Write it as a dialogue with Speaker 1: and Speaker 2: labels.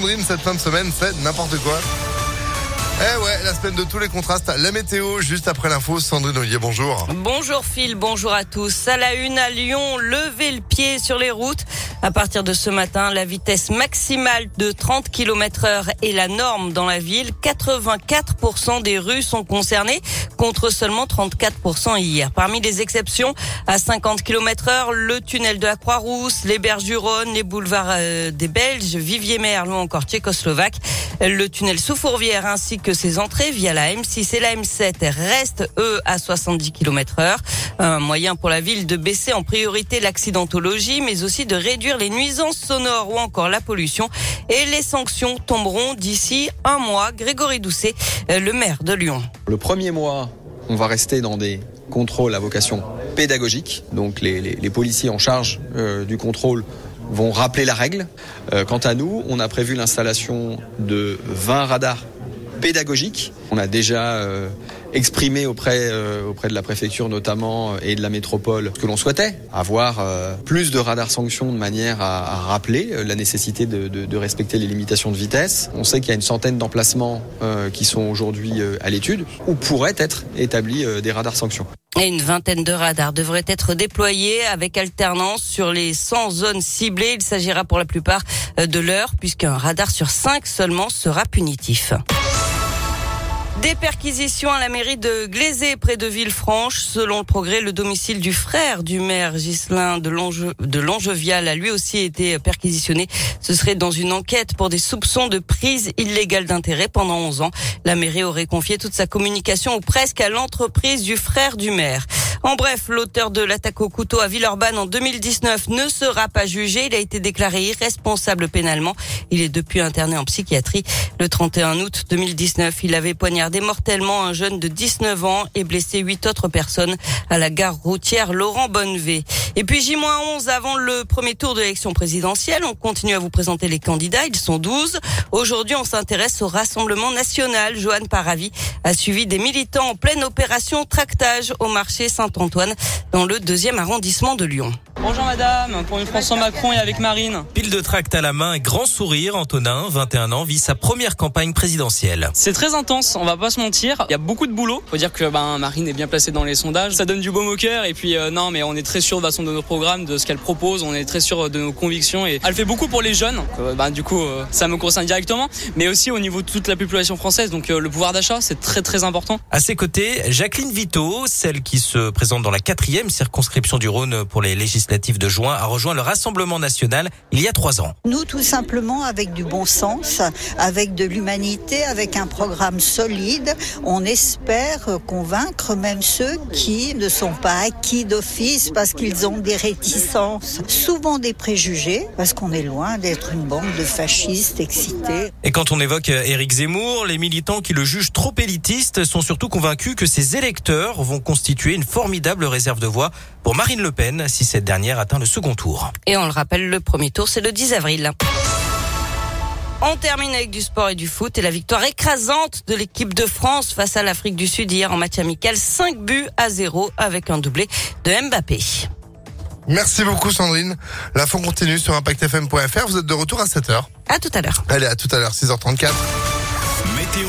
Speaker 1: Sandrine, cette fin de semaine, c'est n'importe quoi. Eh ouais, la semaine de tous les contrastes. La météo, juste après l'info. Sandrine Ollier, bonjour.
Speaker 2: Bonjour Phil, bonjour à tous. À la une à Lyon, levez le pied sur les routes. À partir de ce matin, la vitesse maximale de 30 km heure est la norme dans la ville. 84% des rues sont concernées contre seulement 34% hier. Parmi les exceptions, à 50 km heure, le tunnel de la Croix-Rousse, les berges du Rhône, les boulevards euh, des Belges, Vivier-Merle ou encore tchécoslovaque. Le tunnel sous Fourvière ainsi que ses entrées via la M6 et la M7 restent eux à 70 km heure. Un moyen pour la ville de baisser en priorité l'accidentologie mais aussi de réduire les nuisances sonores ou encore la pollution. Et les sanctions tomberont d'ici un mois. Grégory Doucet, le maire de Lyon.
Speaker 3: Le premier mois, on va rester dans des contrôles à vocation pédagogique. Donc les policiers en charge euh, du contrôle vont rappeler la règle. Euh, quant à nous, on a prévu l'installation de 20 radars pédagogiques. On a déjà euh, exprimé auprès, euh, auprès de la préfecture notamment et de la métropole ce que l'on souhaitait, avoir euh, plus de radars sanctions de manière à, rappeler la nécessité de, de, respecter les limitations de vitesse. On sait qu'il y a une centaine d'emplacements qui sont aujourd'hui à l'étude où pourraient être établis des radars sanctions.
Speaker 2: Et une vingtaine de radars devraient être déployés avec alternance sur les 100 zones ciblées. Il s'agira pour la plupart de l'heure puisqu'un radar sur 5 seulement sera punitif. Des perquisitions à la mairie de Glazé, près de Villefranche. Selon le progrès, le domicile du frère du maire Ghislain de Longevial a lui aussi été perquisitionné. Ce serait dans une enquête pour des soupçons de prise illégale d'intérêt pendant 11 ans. La mairie aurait confié toute sa communication ou presque à l'entreprise du frère du maire. En bref, l'auteur de l'attaque au couteau à Villeurbanne en 2019 ne sera pas jugé. Il a été déclaré irresponsable pénalement. Il est depuis interné en psychiatrie. Le 31 août 2019, il avait poignardé mortellement un jeune de 19 ans et blessé huit autres personnes à la gare routière Laurent Bonnevé. Et puis J-11 avant le premier tour de l'élection présidentielle, on continue à vous présenter les candidats. Ils sont 12. Aujourd'hui, on s'intéresse au Rassemblement national. Joanne Paravi a suivi des militants en pleine opération tractage au marché Saint-Antoine dans le deuxième arrondissement de Lyon.
Speaker 4: Bonjour madame, pour une François Macron et avec Marine.
Speaker 5: Pile de tract à la main et grand sourire, Antonin, 21 ans, vit sa première campagne présidentielle.
Speaker 4: C'est très intense, on va pas se mentir. Il y a beaucoup de boulot. Faut dire que ben, Marine est bien placée dans les sondages. Ça donne du baume au cœur et puis euh, non mais on est très sûr de façon de nos programmes, de ce qu'elle propose, on est très sûr de nos convictions et elle fait beaucoup pour les jeunes. Euh, ben, du coup euh, ça me concerne directement, mais aussi au niveau de toute la population française. Donc euh, le pouvoir d'achat c'est très très important.
Speaker 5: À ses côtés, Jacqueline Vito, celle qui se présente dans la quatrième circonscription du Rhône pour les législatives de juin a rejoint le Rassemblement national il y a trois ans.
Speaker 6: Nous, tout simplement, avec du bon sens, avec de l'humanité, avec un programme solide, on espère convaincre même ceux qui ne sont pas acquis d'office parce qu'ils ont des réticences, souvent des préjugés, parce qu'on est loin d'être une bande de fascistes excités.
Speaker 5: Et quand on évoque Éric Zemmour, les militants qui le jugent trop élitiste sont surtout convaincus que ses électeurs vont constituer une formidable réserve de voix pour Marine Le Pen si cette dernière atteint le second tour.
Speaker 2: Et on le rappelle, le premier tour, c'est le 10 avril. On termine avec du sport et du foot et la victoire écrasante de l'équipe de France face à l'Afrique du Sud hier en match amical. 5 buts à 0 avec un doublé de Mbappé.
Speaker 1: Merci beaucoup Sandrine. La fin continue sur impactfm.fr. Vous êtes de retour à 7h.
Speaker 2: À tout à l'heure.
Speaker 1: Allez, à tout à l'heure, 6h34.
Speaker 7: Météo